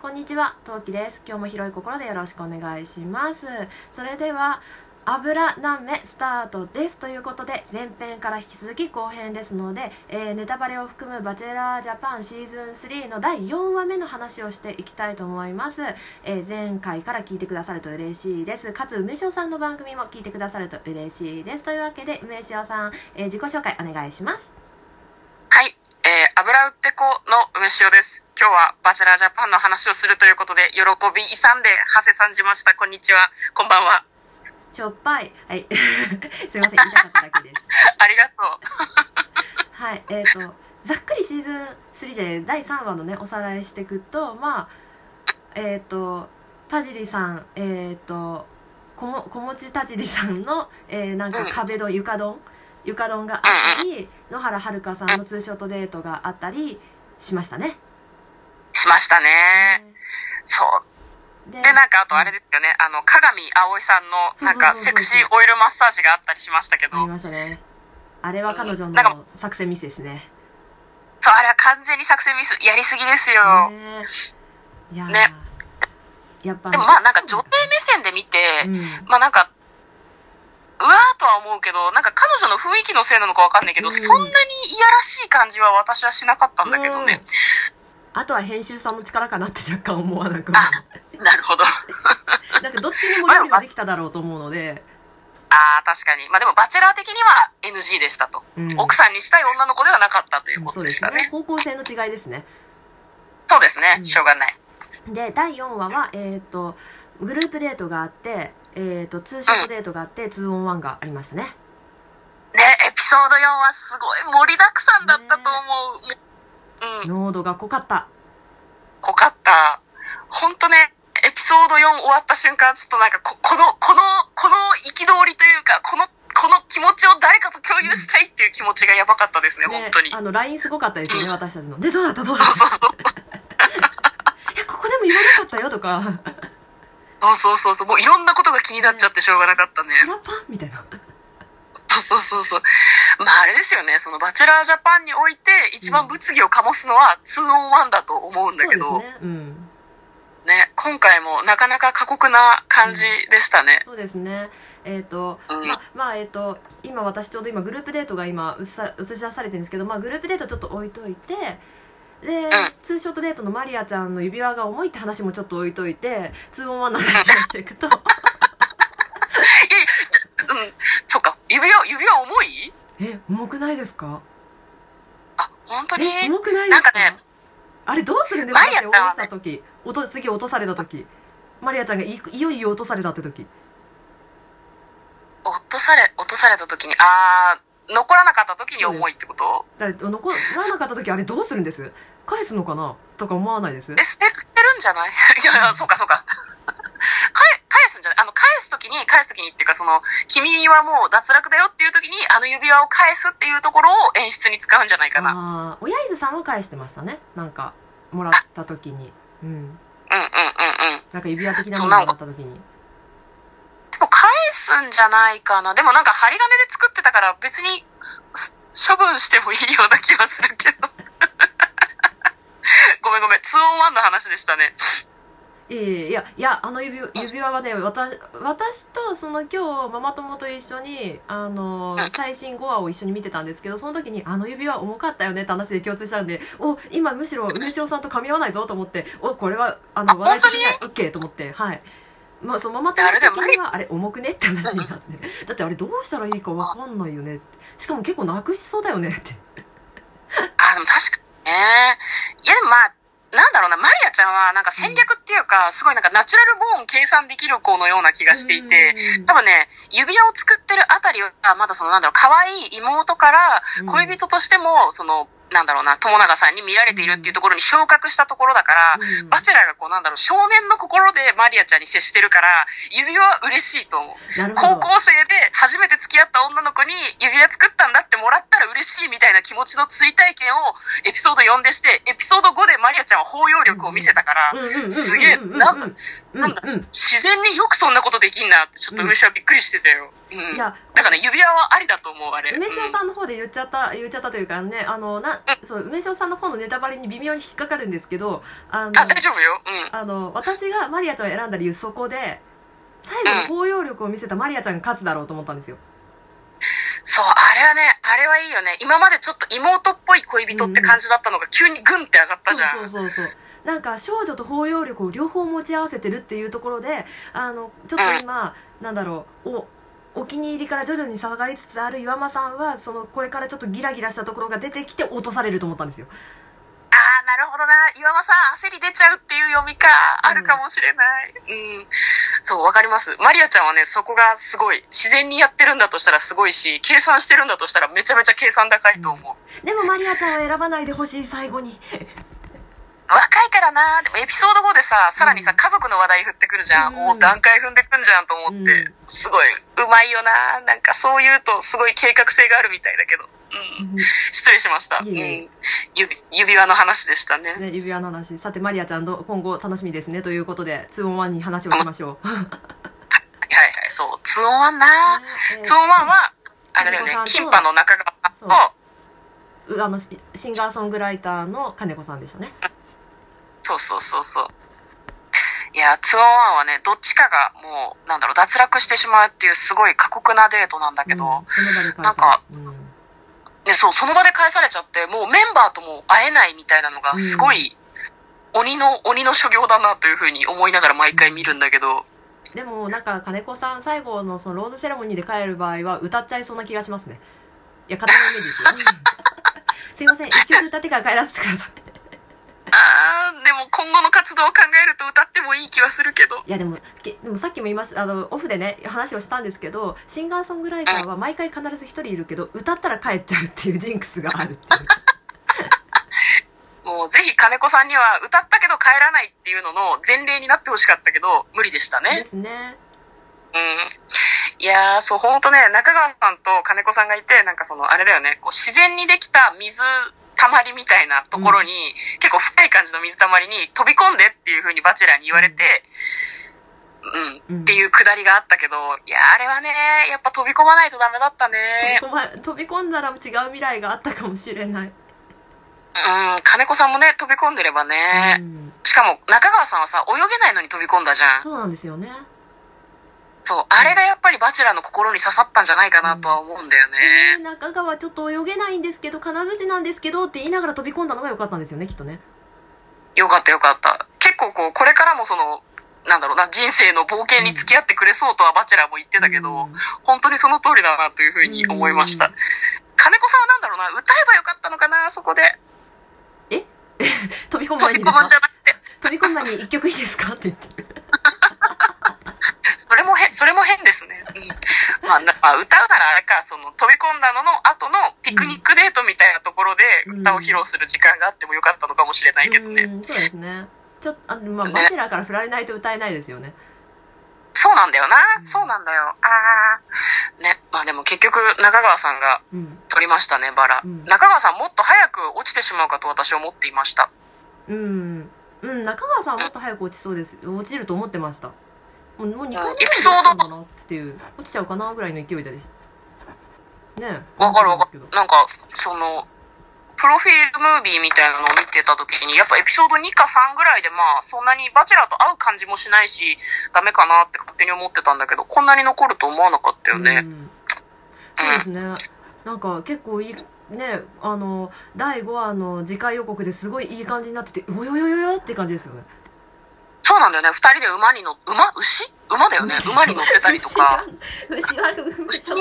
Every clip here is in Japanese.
こんにちは、トウキです。今日も広い心でよろしくお願いします。それでは、油何目スタートですということで前編から引き続き後編ですので、えーネタバレを含む「バチェラージャパンシーズン3」の第4話目の話をしていきたいと思います、えー前回から聞いてくださると嬉しいですかつ梅塩さんの番組も聞いてくださると嬉しいですというわけで梅塩さん、えー自己紹介お願いしますはい、えー、油売ってこの梅塩です。今日はバチェラージャパンの話をするということで、喜び勇んで、長谷さんじました。こんにちは。こんばんは。しょっぱい。はい。すいません。言いたかっただけです。ありがとう。はい。えー、とざっくりシーズン3で第3話のねおさらいしていくとまあえっ、と田尻さんえっ、とこも小持田尻さんの、えーなんかうん。壁ドン床ドン床ドンがあったり野原遥さんのツーショットデートがあったりしましたねしましたね。そう。でで、なんか、あとあれですよね、あの、鏡葵さんの、なんか、セクシーオイルマッサージがあったりしましたけど、ありましたねあれは彼女の作戦ミスですね。そう、あれは完全に作戦ミス、やりすぎですよ。ね。いやー。ね。やっぱでもまあ、なんか、女性目線で見て、うん。まあなんか、うわーとは思うけど、なんか彼女の雰囲気のせいなのかわかんないけど、うん。そんなにいやらしい感じは私はしなかったんだけどね。あとは編集さんの力かなって若干思わなくなるほど。なんかどっちにも料理はできただろうと思うので、ああ、確かに。まあでも、バチェラー的には NG でしたと。うん奥さんにしたい女の子ではなかったということでしたね。すね方向性の違いですねそうですね、うんしょうがない。で第4話は、えー、とグループデートがあって、えー、とツーショットデートがあって、2オン1がありましたねね、エピソード4はすごい盛りだくさんだったと思う。うん、濃度が濃かった濃かった。ほんとね、エピソード4終わった瞬間、ちょっとなんかこ、この、この、この憤りというか、この、この気持ちを誰かと共有したいっていう気持ちがやばかったですね、ね本当に。あの LINE すごかったですよね、うん私たちのでどうだった？どうだっそうそうそう。たえここでも言わなかったよとかそうそうそうそう。もういろんなことが気になっちゃってしょうがなかったね。パンみたいなそうそうそうそう。まああれですよね、そのバチェラージャパンにおいて一番物議を醸すのは 2on1 だと思うんだけど、そうですね。うん。ね、今回もなかなか過酷な感じでしたね。そうですね。えっ、と、うん。ままあえっ、と今私ちょうど今グループデートが今映さ映し出されてるんですけど、まあ、グループデートちょっと置いといてで、ん。ツーショットデートのマリアちゃんの指輪が重いって話もちょっと置いといて 2on1 の話をしていくと。いやいや、じゃうん、そっか、指輪、指輪重い？え重くないですか？あ、本当に？え重くないですか？なんかねあれどうするんですか？って落とした時。落と次落とされた時。マリアちゃんがいいよいよ落とされたって時。落とされ、落とされた時に、あー、残らなかった時に重いってこと？だ残らなかった時あれどうするんです？返すのかな？とか思わないです？え、捨て、捨てるんじゃない？いや、そうかそうか。返、返すんじゃないあの、返す時に、返す時にっていうか、その、君はもう脱落だよっていう時に、あの指輪を返すっていうところを演出に使うんじゃないかな。ああ親伊豆さんは返してましたねなんかもらった時にうんうんうんうんうん。なんか指輪的なものもらった時にでも返すんじゃないかな。でもなんか針金で作ってたから別に処分してもいいような気はするけど。ごめんごめん。2on1 の話でしたね。いやいやあの指輪指輪はね私私とその今日ママ友と一緒にあのうん最新5話を一緒に見てたんですけどその時にあの指輪重かったよねって話で共通したんでお今むしろ梅塩さんと噛み合わないぞと思っておこれはあのあ話題的には本 OK と思ってはい。まあ、そのママ友的にはあれ重くねって話になって。だってあれどうしたらいいかわかんないよねって。しかも結構なくしそうだよねって。あ、でも確かにね。いやでもまあ、なんだろうな、マリアちゃんはなんか戦略っていうか、すごいなんかナチュラルボーン計算できる子のような気がしていて、うん。多分ね、指輪を作ってるあたりは、まだそのなんだろう、可愛い妹からうん。恋人としても、その、なんだろうな、友永さんに見られているっていうところに昇格したところだから、うんバチェラーがこうなんだろう、少年の心でマリアちゃんに接してるから、指輪は嬉しいと思う。高校生で初めて付き合った女の子に指輪作ったんだってもらったら嬉しいみたいな気持ちの追体験をエピソード4でして、エピソード5でマリアちゃんは包容力を見せたから、すげえ、なんだ、うんなんだうん、自然によくそんなことできんなって、ちょっと上はびっくりしてたよ。うん。いやだからね、指輪はありだと思う、あれ。梅塩さん。んの方で言っちゃった言っちゃったというかねあのなそう梅塩さんの方のネタバレに微妙に引っかかるんですけどあのあ、大丈夫よ。うん。あの私がマリアちゃんを選んだ理由そこで最後の包容力を見せたマリアちゃんが勝つだろうと思ったんですよそう、あれはね、あれはいいよね。今までちょっと妹っぽい恋人って感じだったのが急にグンって上がったじゃん。そうそうそうそうなんか少女と包容力を両方持ち合わせてるっていうところであのちょっと今、なんだろうおお気に入りから徐々に下がりつつある岩間さんはそのこれからちょっとギラギラしたところが出てきて落とされると思ったんですよああ、なるほどな。岩間さん、焦り出ちゃうっていう読みか。あるかもしれない。うん。そう、わかります。マリアちゃんはね、そこがすごい、自然にやってるんだとしたらすごいし、計算してるんだとしたらめちゃめちゃ計算高いと思う。でもマリアちゃんは選ばないでほしい最後に若いからな。でもエピソード5でさ、さらにさ、うん家族の話題振ってくるじゃん。うんお段階踏んでくんじゃんと思って。うんすごい、うまいよな。なんかそう言うとすごい計画性があるみたいだけど。うん。失礼しました。いえいえうん。指指輪の話でしたね。ね、指輪の話さてマリアちゃんど今後楽しみですねということで 2on1 に話をしましょう はいはいはい、そう。ツオンワンな。ねえーツオンワンは、あれだよねキンパの中川さんと、うあのシシンガーソングライターの金子さんでしたねそうそうそうそう。いや、ツオンワンはね、どっちかがもう、なんだろう、脱落してしまうっていうすごい過酷なデートなんだけど、うんなんかうん。ね、そう、その場で返されちゃって、もうメンバーとも会えないみたいなのが、すごい、鬼の、鬼の所業だなというふうに思いながら毎回見るんだけど、でもなんか金子さん最後のそのローズセレモニーで帰る場合は歌っちゃいそうな気がしますね。いや勝手なイメージですよ。すいません一曲歌ってから帰らせてくださいあー、でも今後の活動を考えると歌ってもいい気はするけど、いやでもけでもさっきも言いましたあのオフでね話をしたんですけどシンガーソングライターは毎回必ず一人いるけど歌ったら帰っちゃうっていうジンクスがあるっていう もうぜひ金子さんには歌ったけど帰らないっていうのの前例になってほしかったけど、無理でしたねで。すねうん。いやー、そう、ほんとね、中川さんと金子さんがいて、なんかその、あれだよね、こう自然にできた水たまりみたいなところに、結構深い感じの水たまりに飛び込んでっていう風にバチェラーに言われて、うん、うん。っていうくだりがあったけど、いやー、あれはね、やっぱ飛び込まないとダメだったね。飛び込ま飛び込んだら違う未来があったかもしれない、うん、金子さんもね、飛び込んでればね。うん、しかも、中川さんはさ、泳げないのに飛び込んだじゃん。そうなんですよねそう、あれがやっぱりバチェラーの心に刺さったんじゃないかなとは思うんだよえーね。中川ちょっと泳げないんですけど金槌なんですけどって言いながら飛び込んだのが良かったんですよねきっとねよかったよかった。結構こう、これからもその、なんだろうな、人生の冒険に付き合ってくれそうとはバチェラーも言ってたけど、うん本当にその通りだなというふうに思いました。うん金子さんはなんだろうな、歌えばよかったのかな、そこで。え？飛び込む飛び込むん前に。飛び込む前に一曲いいですか？って言ってそれも変、それも変ですね。うん。まあ、なまあ、歌うならあれか、その、飛び込んだのの後のピクニックデートみたいなところでうん歌を披露する時間があってもよかったのかもしれないけどね。うんそうですねちょっとあの、まあ、ねバチェラーから振られないと歌えないですよねそうなんだよな。うんそうなんだよ。ああ。ね。まあでも結局、中川さんがうん取りましたね、バラ。うん中川さんもっと早く落ちてしまうかと私は思っていました。うん、うん、中川さんはもっと早く落ちそうです落ちると思ってましたもうもう2回目エピソード。だなっていう落ちちゃうかなぐらいの勢いで。ねわかるわかる。なんか、その、プロフィールムービーみたいなのを見てた時に、やっぱエピソード2か3ぐらいでまあ、そんなにバチェラーと会う感じもしないし、ダメかなって勝手に思ってたんだけど、こんなに残ると思わなかったよね。うん、そうですね。なんか結構いいねあの第5話の次回予告ですごいいい感じになってておよよよよって感じですよねそうなんだよね。二人で馬に乗っ、馬？牛？馬だよね。馬に乗ってたりとか。牛は牛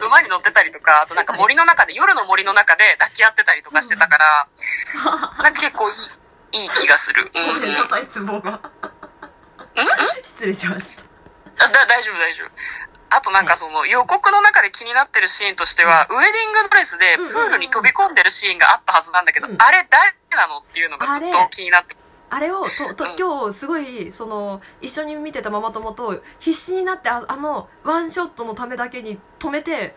馬に乗ってたりとか、あとなんか森の中で、夜の森の中で抱き合ってたりとかしてたから、なんか結構いい、いい気がする。うん、うん。んなさいツボが失礼しましたあだ大丈夫大丈夫。あとなんかその予告の中で気になってるシーンとしては、ウェディングドレスでプールに飛び込んでるシーンがあったはずなんだけど、うんあれ誰なのっていうのがずっと気になって。あれをととうん今日すごいその一緒に見てたママ友と必死になってああのワンショットのためだけに止めて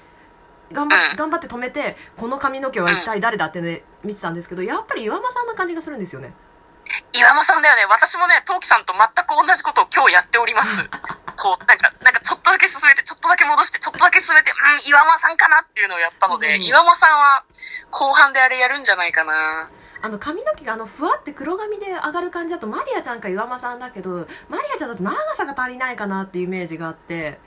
頑張頑張って止めてこの髪の毛は一体誰だってね見てたんですけどやっぱり岩間さんな感じがするんですよね岩間さんだよね。私もね、トウキさんと全く同じことを今日やっております。こう、なんか、なんかちょっとだけ進めて、ちょっとだけ戻して、ちょっとだけ進めて、うん、岩間さんかなっていうのをやったので、うん岩間さんは後半であれやるんじゃないかな。あの髪の毛があのふわって黒髪で上がる感じだとマリアちゃんか岩間さんだけどマリアちゃんだと長さが足りないかなっていうイメージがあって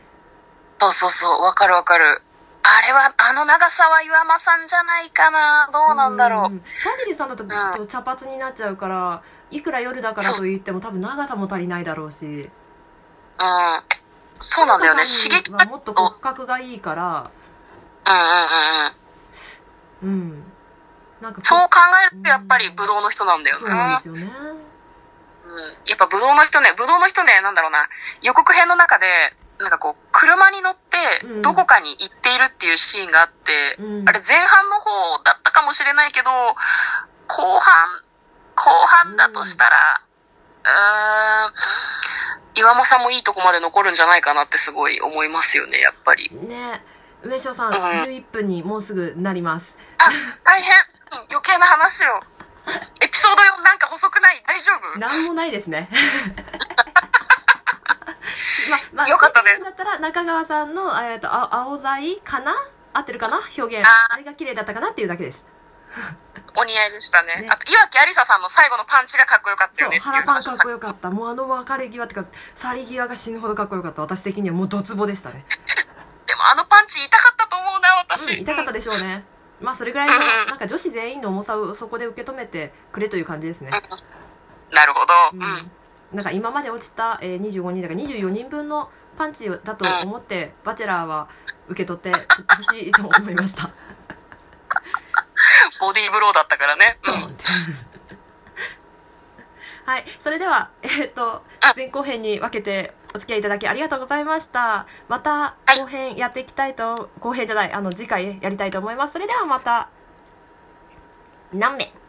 そうそうそう、わかるわかる。あれは、あの長さは岩間さんじゃないかな。どうなんだろう。ん田尻さんだとん茶髪になっちゃうからいくら夜だからと言っても多分長さも足りないだろうしうん。そうなんだよね。刺激がはもっと骨格がいいからうんうんうんうん。うんなんかこそう考えるとやっぱりブドウの人なんだよそうなんねですよね。うん。やっぱブドウの人ね、ブドウの人ね、なんだろうな、予告編の中で、なんかこう、車に乗ってうん、どこかに行っているっていうシーンがあって、うん。あれ前半の方だったかもしれないけど、後半、後半だとしたら、うーん、岩間さんもいいとこまで残るんじゃないかなってすごい思いますよね、やっぱり。ね上昇さん、うん11分にもうすぐなります。あ、大変、うん余計な話を。エピソード4なんか細くない？大丈夫？なんもないですね。ままあよかったです。だったら中川さんの、えー、とあ青材かな？合ってるかな？表現。あれが綺麗だったかな？っていうだけです。お似合いでしたね。ね。あと、岩木ありささんの最後のパンチがかっこよかったよね。腹パンかっこよかった。もうあの別れ際っていうか去り際が死ぬほどかっこよかった。私的にはもうドツボでしたね、でもあのパンチ痛かったと思うな、私。うん、痛かったでしょうねまあそれぐらいのうんなんか女子全員の重さをそこで受け止めてくれという感じですねなるほど。ううんん。なんか今まで落ちた、えー25人だから24人分のパンチだと思って、バチェラーは受け取ってほしいと思いました。ボディーブローだったからね。うん。はい、それでは、えーっとうん前後編に分けてお付き合いいただきありがとうございました。またはい後編やっていきたいと、後編じゃない、あの次回やりたいと思います。それではまた、何名？